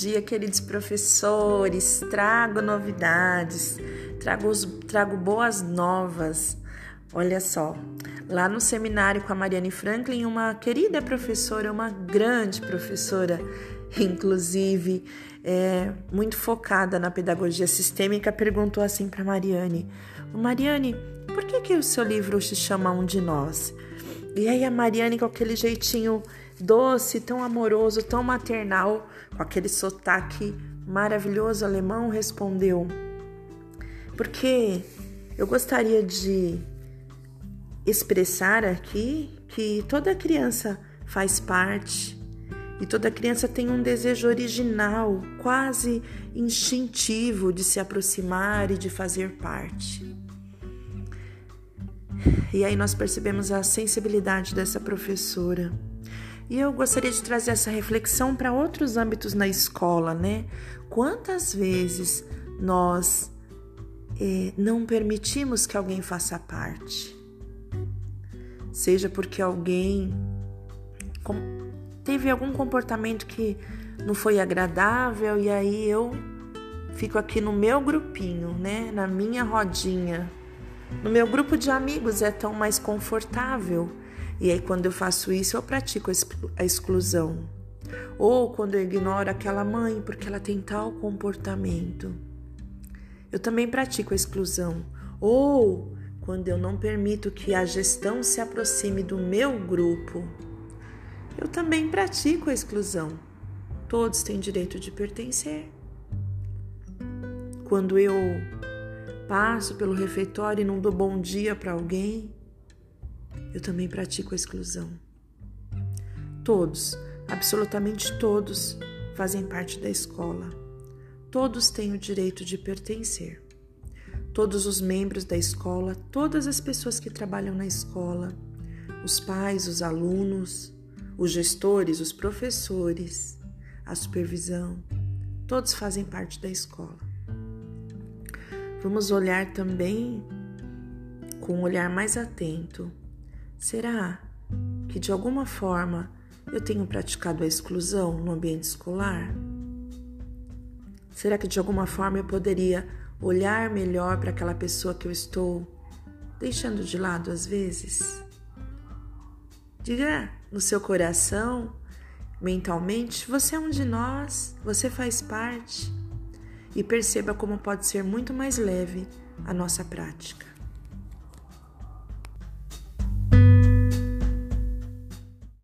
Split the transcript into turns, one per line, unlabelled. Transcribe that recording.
dia, queridos professores. Trago novidades, trago, trago boas novas. Olha só, lá no seminário com a Mariane Franklin, uma querida professora, uma grande professora, inclusive é, muito focada na pedagogia sistêmica, perguntou assim para Mariane: Mariane, por que, que o seu livro se chama Um de Nós? E aí a Mariane, com aquele jeitinho doce, tão amoroso, tão maternal, com aquele sotaque maravilhoso alemão, respondeu: Porque eu gostaria de expressar aqui que toda criança faz parte e toda criança tem um desejo original, quase instintivo de se aproximar e de fazer parte. E aí nós percebemos a sensibilidade dessa professora. E eu gostaria de trazer essa reflexão para outros âmbitos na escola, né? Quantas vezes nós eh, não permitimos que alguém faça parte? Seja porque alguém teve algum comportamento que não foi agradável e aí eu fico aqui no meu grupinho, né? Na minha rodinha no meu grupo de amigos é tão mais confortável. E aí, quando eu faço isso, eu pratico a exclusão. Ou quando eu ignoro aquela mãe porque ela tem tal comportamento. Eu também pratico a exclusão. Ou quando eu não permito que a gestão se aproxime do meu grupo. Eu também pratico a exclusão. Todos têm direito de pertencer. Quando eu passo pelo refeitório e não dou bom dia para alguém, eu também pratico a exclusão. Todos, absolutamente todos, fazem parte da escola. Todos têm o direito de pertencer. Todos os membros da escola, todas as pessoas que trabalham na escola, os pais, os alunos, os gestores, os professores, a supervisão, todos fazem parte da escola. Vamos olhar também com um olhar mais atento. Será que de alguma forma eu tenho praticado a exclusão no ambiente escolar? Será que de alguma forma eu poderia olhar melhor para aquela pessoa que eu estou deixando de lado às vezes? Diga no seu coração, mentalmente, você é um de nós, você faz parte e perceba como pode ser muito mais leve a nossa prática.